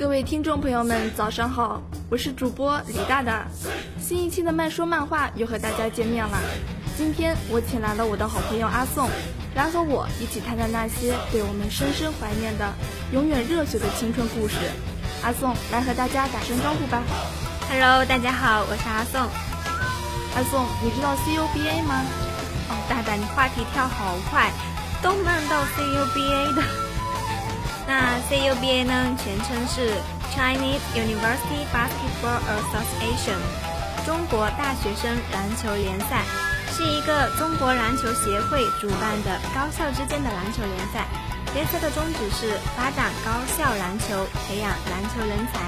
各位听众朋友们，早上好，我是主播李大大。新一期的慢说漫画又和大家见面了。今天我请来了我的好朋友阿宋，来和我一起谈谈那些被我们深深怀念的、永远热血的青春故事。阿宋，来和大家打声招呼吧。Hello，大家好，我是阿宋。阿宋，你知道 CUBA 吗？哦，大大，你话题跳好快，都漫到 CUBA 的。那 CUBA 呢，全称是 Chinese University Basketball Association，中国大学生篮球联赛，是一个中国篮球协会主办的高校之间的篮球联赛。联赛的宗旨是发展高校篮球，培养篮球人才。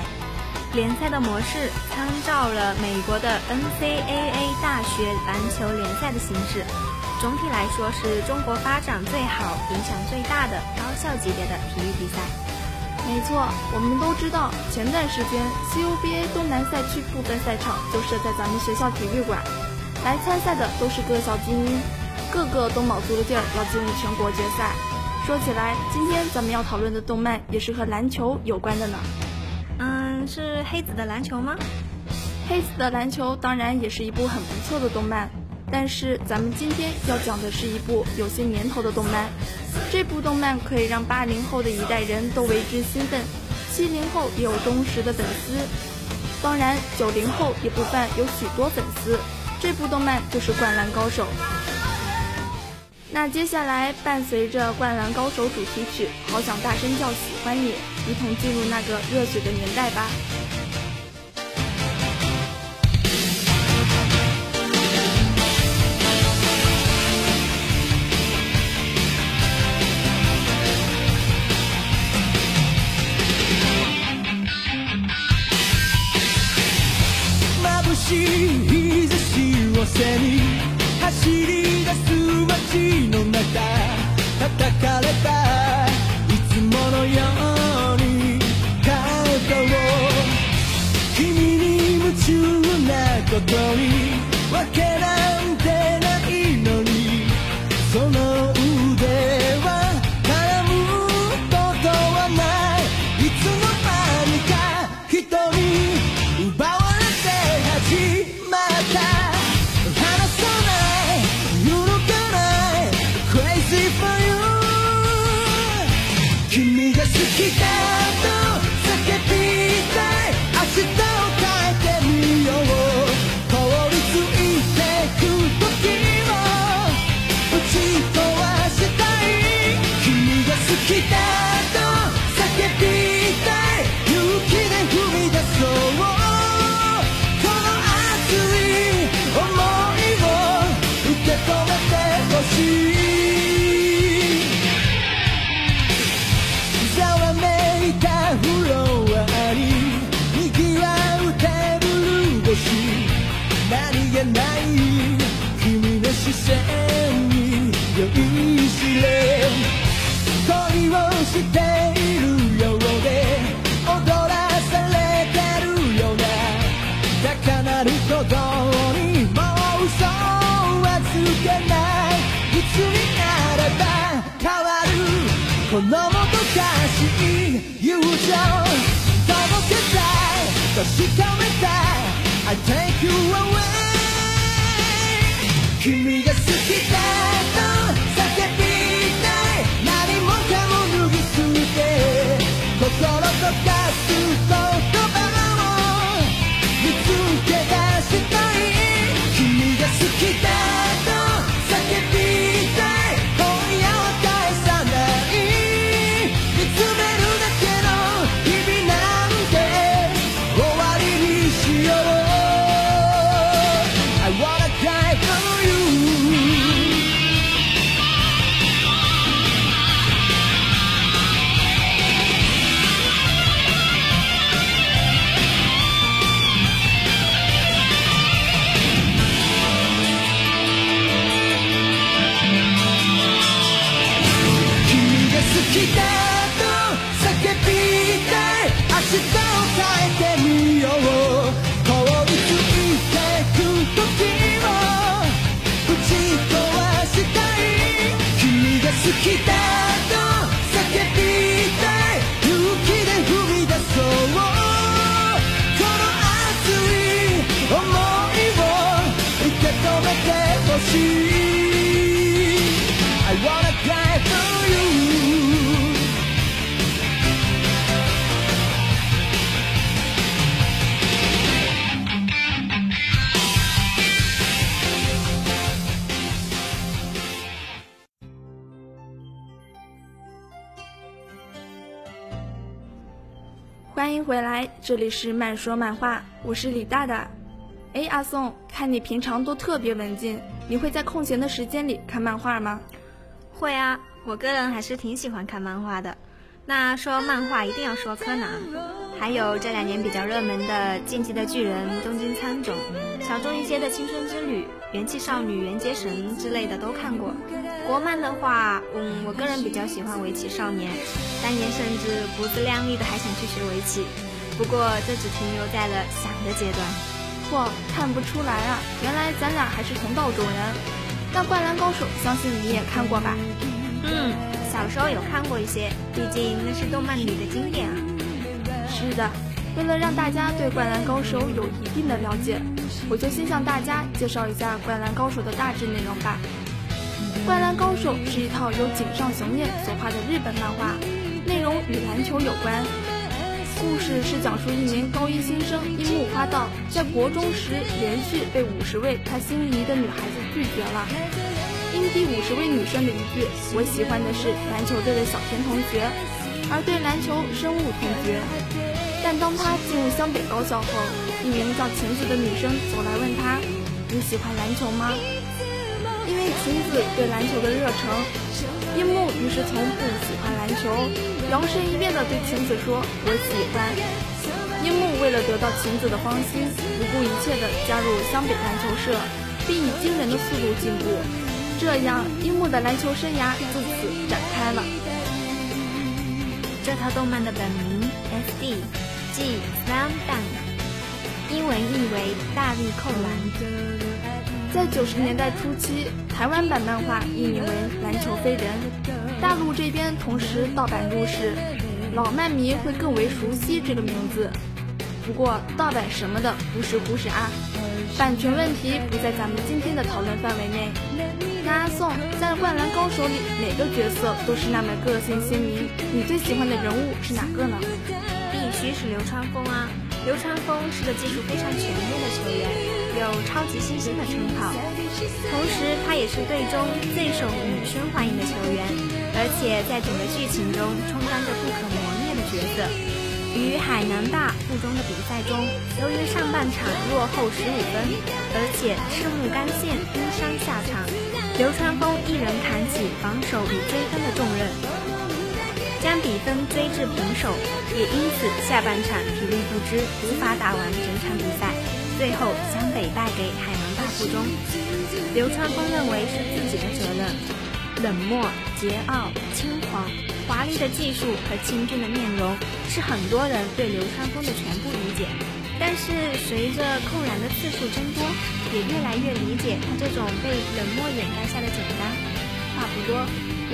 联赛的模式参照了美国的 NCAA 大学篮球联赛的形式。总体来说，是中国发展最好、影响最大的高校级别的体育比赛。没错，我们都知道，前段时间 CUBA 东南赛区部分赛场就设在咱们学校体育馆，来参赛的都是各校精英，个个都卯足了劲儿要进入全国决赛。说起来，今天咱们要讨论的动漫也是和篮球有关的呢。嗯，是黑子的篮球吗？黑子的篮球当然也是一部很不错的动漫。但是咱们今天要讲的是一部有些年头的动漫，这部动漫可以让八零后的一代人都为之兴奋，七零后也有忠实的粉丝，当然九零后也不犯有许多粉丝。这部动漫就是《灌篮高手》。那接下来伴随着《灌篮高手》主题曲，好想大声叫喜欢你，一同进入那个热血的年代吧。Arsenic. にもう嘘はつけないいつになれば変わるこのもどかしい友情届けたい確かめたい I take you away 君が好きだ这里是慢说漫画，我是李大大。哎，阿宋，看你平常都特别文静，你会在空闲的时间里看漫画吗？会啊，我个人还是挺喜欢看漫画的。那说漫画一定要说柯南，还有这两年比较热门的《进击的巨人》《东京喰种》，小众一些的《青春之旅》《元气少女缘结神》之类的都看过。国漫的话，嗯，我个人比较喜欢《围棋少年》，当年甚至不自量力的还想去学围棋，不过这只停留在了想的阶段。嚯，看不出来啊！原来咱俩还是同道中人。那《灌篮高手》相信你也看过吧？嗯，小时候有看过一些，毕竟那是动漫里的经典啊。是的，为了让大家对《灌篮高手》有一定的了解，我就先向大家介绍一下《灌篮高手》的大致内容吧。《灌篮高手》是一套由井上雄彦所画的日本漫画，内容与篮球有关。故事是讲述一名高一新生樱木花道在国中时连续被五十位他心仪的女孩子拒绝了，因第五十位女生的一句“我喜欢的是篮球队的小田同学”，而对篮球深恶痛绝。但当他进入湘北高校后，一名叫晴子的女生走来问他：“你喜欢篮球吗？”因为晴子对篮球的热诚。樱木于是从不喜欢篮球，摇身一变地对晴子说：“我喜欢。”樱木为了得到晴子的芳心，不顾一切地加入湘北篮球社，并以惊人的速度进步。这样，樱木的篮球生涯自此展开了。这套动漫的本名 SD，即 Slam Dunk，英文意为大力扣篮。在九十年代初期，台湾版漫画译名为《篮球飞人》，大陆这边同时盗版入市，老漫迷会更为熟悉这个名字。不过盗版什么的不是故事啊，版权问题不在咱们今天的讨论范围内。那阿宋在《灌篮高手》里哪个角色都是那么个性鲜明，你最喜欢的人物是哪个呢？必须是流川枫啊！流川枫是个技术非常全面的球员。有超级新星的称号，同时他也是队中最受女生欢迎的球员，而且在整个剧情中充当着不可磨灭的角色。与海南大附中的比赛中，由于上半场落后十五分，而且赤木刚宪因伤下场，流川枫一人扛起防守与追分的重任，将比分追至平手，也因此下半场体力不支，无法打完整场比赛。最后，湘北败给海南大附中。流川枫认为是自己的责任。冷漠、桀骜、轻狂、华丽的技术和清俊的面容，是很多人对流川枫的全部理解。但是，随着扣篮的次数增多，也越来越理解他这种被冷漠掩盖下的简单。话不多，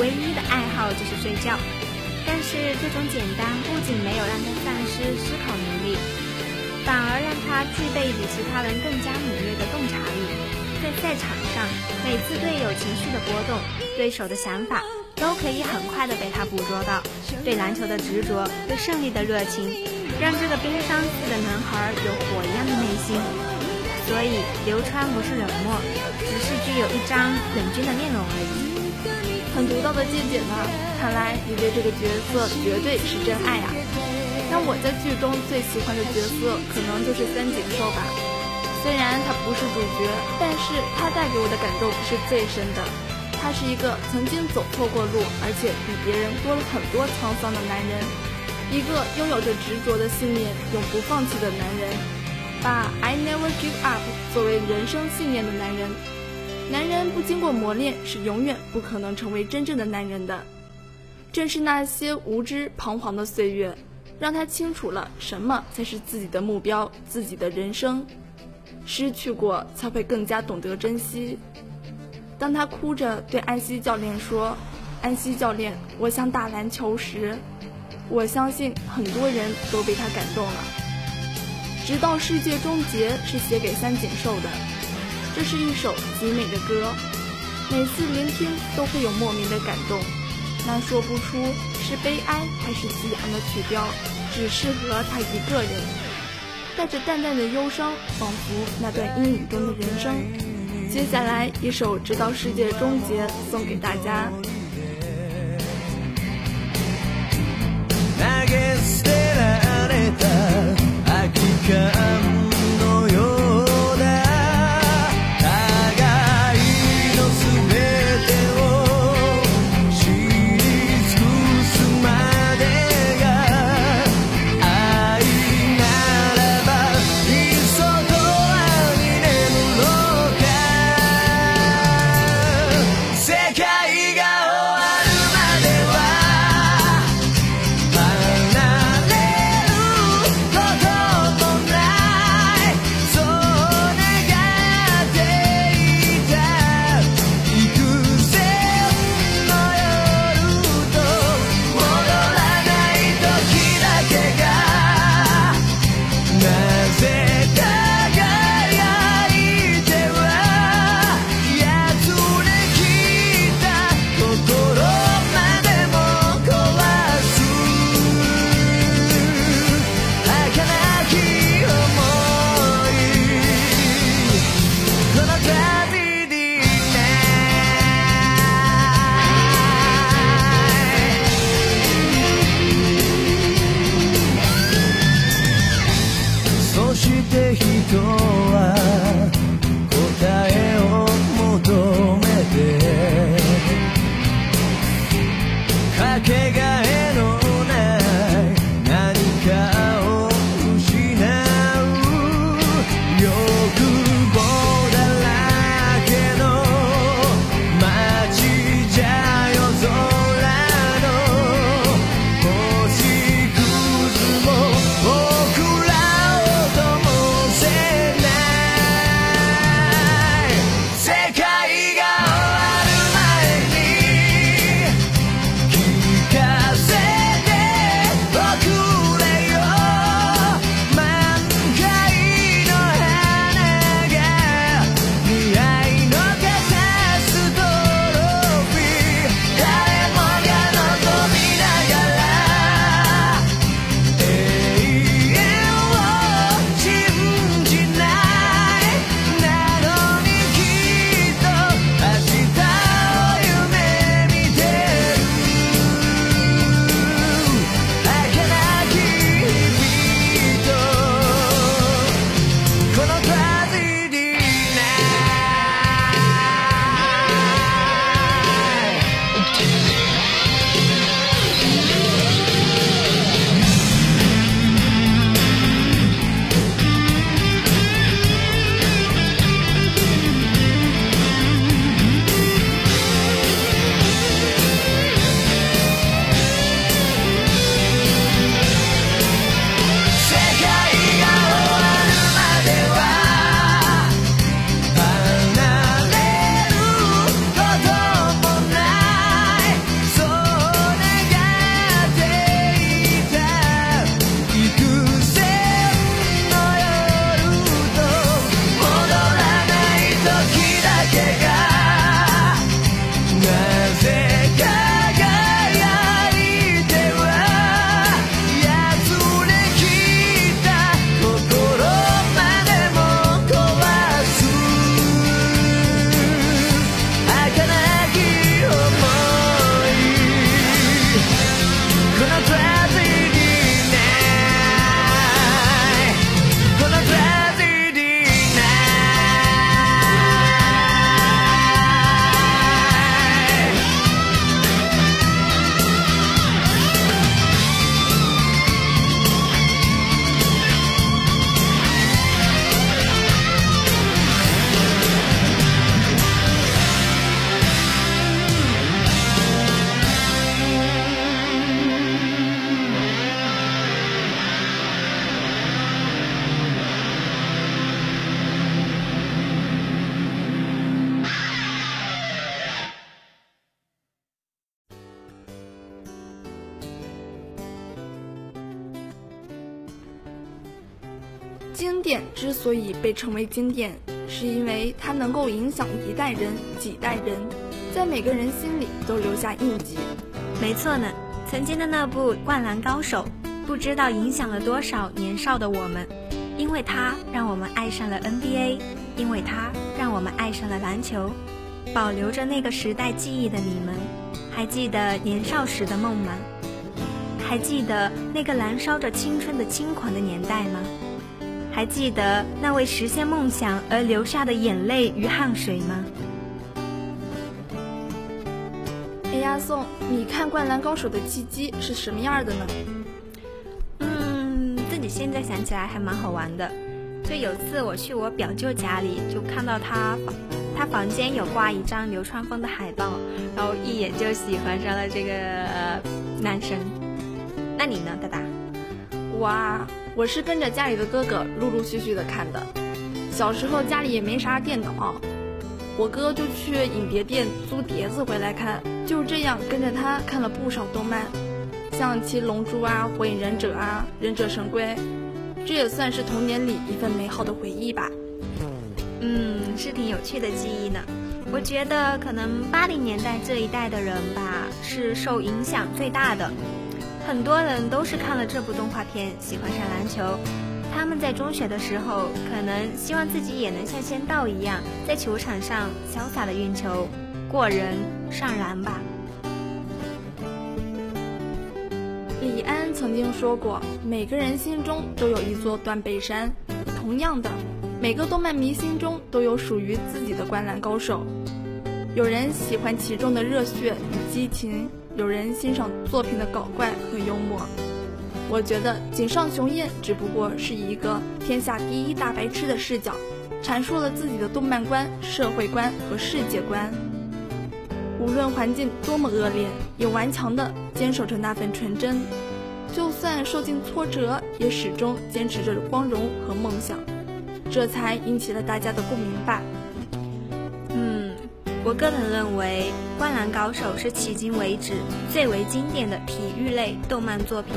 唯一的爱好就是睡觉。但是，这种简单不仅没有让他丧失思考能力。反而让他具备比其他人更加敏锐的洞察力，在赛场上，每次队友情绪的波动，对手的想法，都可以很快的被他捕捉到。对篮球的执着，对胜利的热情，让这个冰山似的男孩有火一样的内心。所以，流川不是冷漠，只是具有一张冷峻的面容而已。很独到的见解呢，看来你对这个角色绝对是真爱啊！那我在剧中最喜欢的角色可能就是三井寿吧。虽然他不是主角，但是他带给我的感动是最深的。他是一个曾经走错过路，而且比别人多了很多沧桑的男人，一个拥有着执着的信念、永不放弃的男人，把 I never give up 作为人生信念的男人。男人不经过磨练，是永远不可能成为真正的男人的。正是那些无知彷徨的岁月。让他清楚了什么才是自己的目标，自己的人生。失去过，才会更加懂得珍惜。当他哭着对安西教练说：“安西教练，我想打篮球。”时，我相信很多人都被他感动了。直到世界终结是写给三井寿的，这是一首极美的歌，每次聆听都会有莫名的感动。那说不出是悲哀还是夕阳的曲调只适合他一个人。带着淡淡的忧伤仿佛那段阴影中的人生。接下来一首直到世界终结送给大家。被称为经典，是因为它能够影响一代人、几代人，在每个人心里都留下印记。没错呢，曾经的那部《灌篮高手》，不知道影响了多少年少的我们，因为它让我们爱上了 NBA，因为它让我们爱上了篮球。保留着那个时代记忆的你们，还记得年少时的梦吗？还记得那个燃烧着青春的轻狂的年代吗？还记得那为实现梦想而流下的眼泪与汗水吗？哎呀，宋，你看《灌篮高手》的契机是什么样的呢？嗯，自己现在想起来还蛮好玩的。就有次我去我表舅家里，就看到他房他房间有挂一张流川枫的海报，然后一眼就喜欢上了这个男生。那你呢，大大？哇，我是跟着家里的哥哥陆陆续续的看的。小时候家里也没啥电脑，我哥就去影碟店租碟子回来看，就这样跟着他看了不少动漫，像《七龙珠》啊，《火影忍者》啊，《忍者神龟》。这也算是童年里一份美好的回忆吧。嗯，是挺有趣的记忆呢。我觉得可能八零年代这一代的人吧，是受影响最大的。很多人都是看了这部动画片，喜欢上篮球。他们在中学的时候，可能希望自己也能像仙道一样，在球场上潇洒的运球，过人上篮吧。李安曾经说过：“每个人心中都有一座断背山。”同样的，每个动漫迷心中都有属于自己的灌篮高手。有人喜欢其中的热血与激情，有人欣赏作品的搞怪和幽默。我觉得井上雄彦只不过是以一个天下第一大白痴的视角，阐述了自己的动漫观、社会观和世界观。无论环境多么恶劣，也顽强地坚守着那份纯真。就算受尽挫折，也始终坚持着光荣和梦想，这才引起了大家的共鸣吧。我个人认为《灌篮高手》是迄今为止最为经典的体育类动漫作品。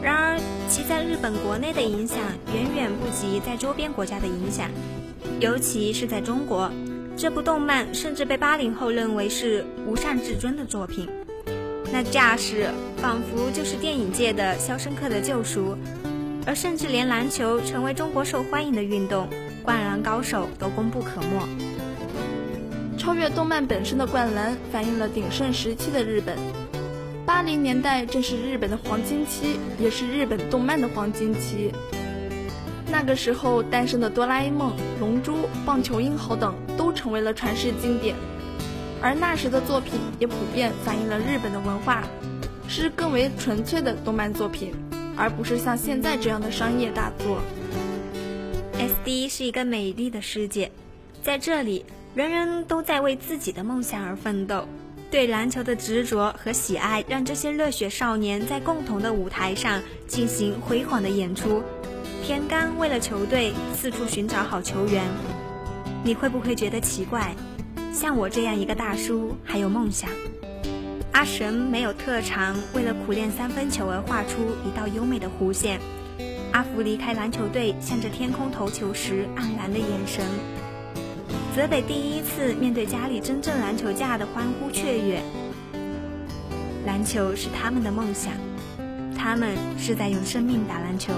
然而，其在日本国内的影响远远不及在周边国家的影响，尤其是在中国，这部动漫甚至被八零后认为是无上至尊的作品。那架势仿佛就是电影界的《肖申克的救赎》，而甚至连篮球成为中国受欢迎的运动，《灌篮高手》都功不可没。超越动漫本身的《灌篮》，反映了鼎盛时期的日本。八零年代正是日本的黄金期，也是日本动漫的黄金期。那个时候诞生的哆啦 A 梦、龙珠、棒球英豪等都成为了传世经典，而那时的作品也普遍反映了日本的文化，是更为纯粹的动漫作品，而不是像现在这样的商业大作。S D 是一个美丽的世界，在这里，人人都在为自己的梦想而奋斗。对篮球的执着和喜爱，让这些热血少年在共同的舞台上进行辉煌的演出。田刚为了球队四处寻找好球员，你会不会觉得奇怪？像我这样一个大叔还有梦想。阿神没有特长，为了苦练三分球而画出一道优美的弧线。阿福离开篮球队，向着天空投球时黯然的眼神。泽北第一次面对家里真正篮球架的欢呼雀跃。篮球是他们的梦想，他们是在用生命打篮球。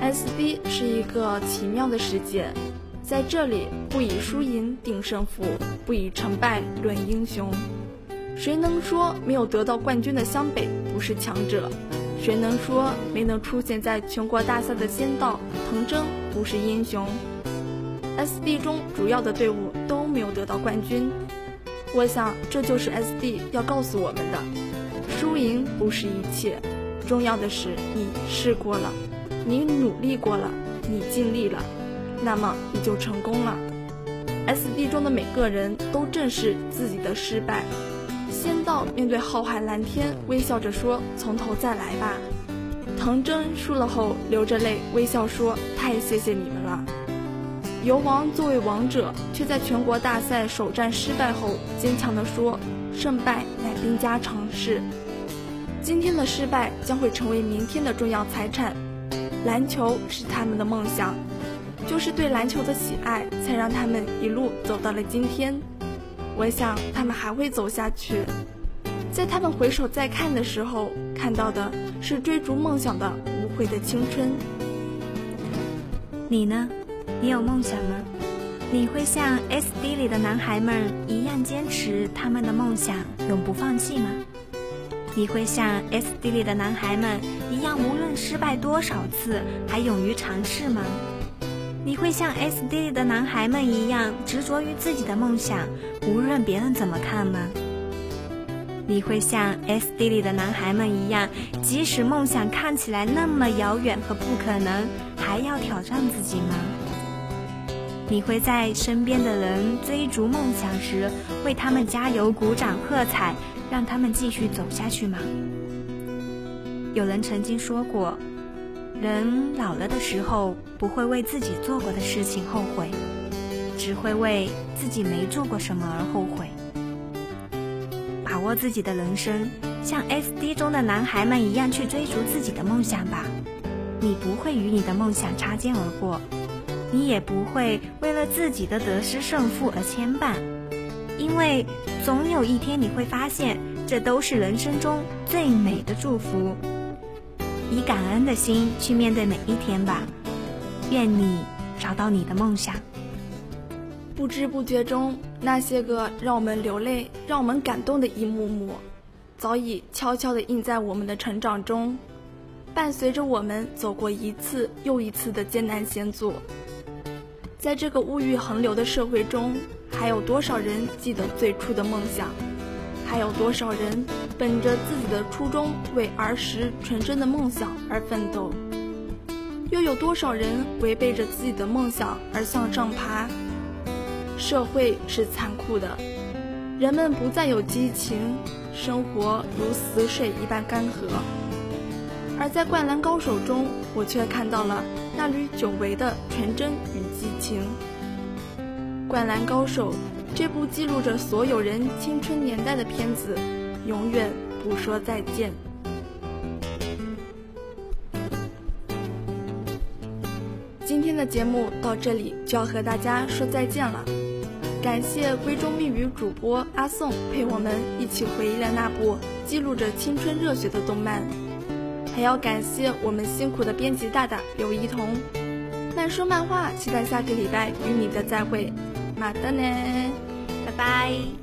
S D 是一个奇妙的世界，在这里不以输赢定胜负，不以成败论英雄。谁能说没有得到冠军的湘北不是强者？谁能说没能出现在全国大赛的仙道藤真不是英雄？SD 中主要的队伍都没有得到冠军，我想这就是 SD 要告诉我们的：输赢不是一切，重要的是你试过了，你努力过了，你尽力了，那么你就成功了。SD 中的每个人都正视自己的失败，仙道面对浩瀚蓝天微笑着说：“从头再来吧。”藤真输了后流着泪微笑说：“太谢谢你们了。”游王作为王者，却在全国大赛首战失败后，坚强地说：“胜败乃兵家常事。今天的失败将会成为明天的重要财产。篮球是他们的梦想，就是对篮球的喜爱，才让他们一路走到了今天。我想他们还会走下去。在他们回首再看的时候，看到的是追逐梦想的无悔的青春。你呢？”你有梦想吗？你会像 S D 里的男孩们一样坚持他们的梦想，永不放弃吗？你会像 S D 里的男孩们一样，无论失败多少次，还勇于尝试吗？你会像 S D 里的男孩们一样，执着于自己的梦想，无论别人怎么看吗？你会像 S D 里的男孩们一样，即使梦想看起来那么遥远和不可能，还要挑战自己吗？你会在身边的人追逐梦想时，为他们加油、鼓掌、喝彩，让他们继续走下去吗？有人曾经说过，人老了的时候，不会为自己做过的事情后悔，只会为自己没做过什么而后悔。把握自己的人生，像 S D 中的男孩们一样去追逐自己的梦想吧，你不会与你的梦想擦肩而过。你也不会为了自己的得失胜负而牵绊，因为总有一天你会发现，这都是人生中最美的祝福。以感恩的心去面对每一天吧，愿你找到你的梦想。不知不觉中，那些个让我们流泪、让我们感动的一幕幕，早已悄悄地印在我们的成长中，伴随着我们走过一次又一次的艰难险阻。在这个物欲横流的社会中，还有多少人记得最初的梦想？还有多少人本着自己的初衷，为儿时纯真的梦想而奋斗？又有多少人违背着自己的梦想而向上爬？社会是残酷的，人们不再有激情，生活如死水一般干涸。而在《灌篮高手》中，我却看到了那缕久违的纯真激情。《灌篮高手》这部记录着所有人青春年代的片子，永远不说再见。今天的节目到这里就要和大家说再见了，感谢闺中密语主播阿宋陪我们一起回忆了那部记录着青春热血的动漫，还要感谢我们辛苦的编辑大大刘一彤。慢说漫画，期待下个礼拜与你的再会，马德呢，拜拜。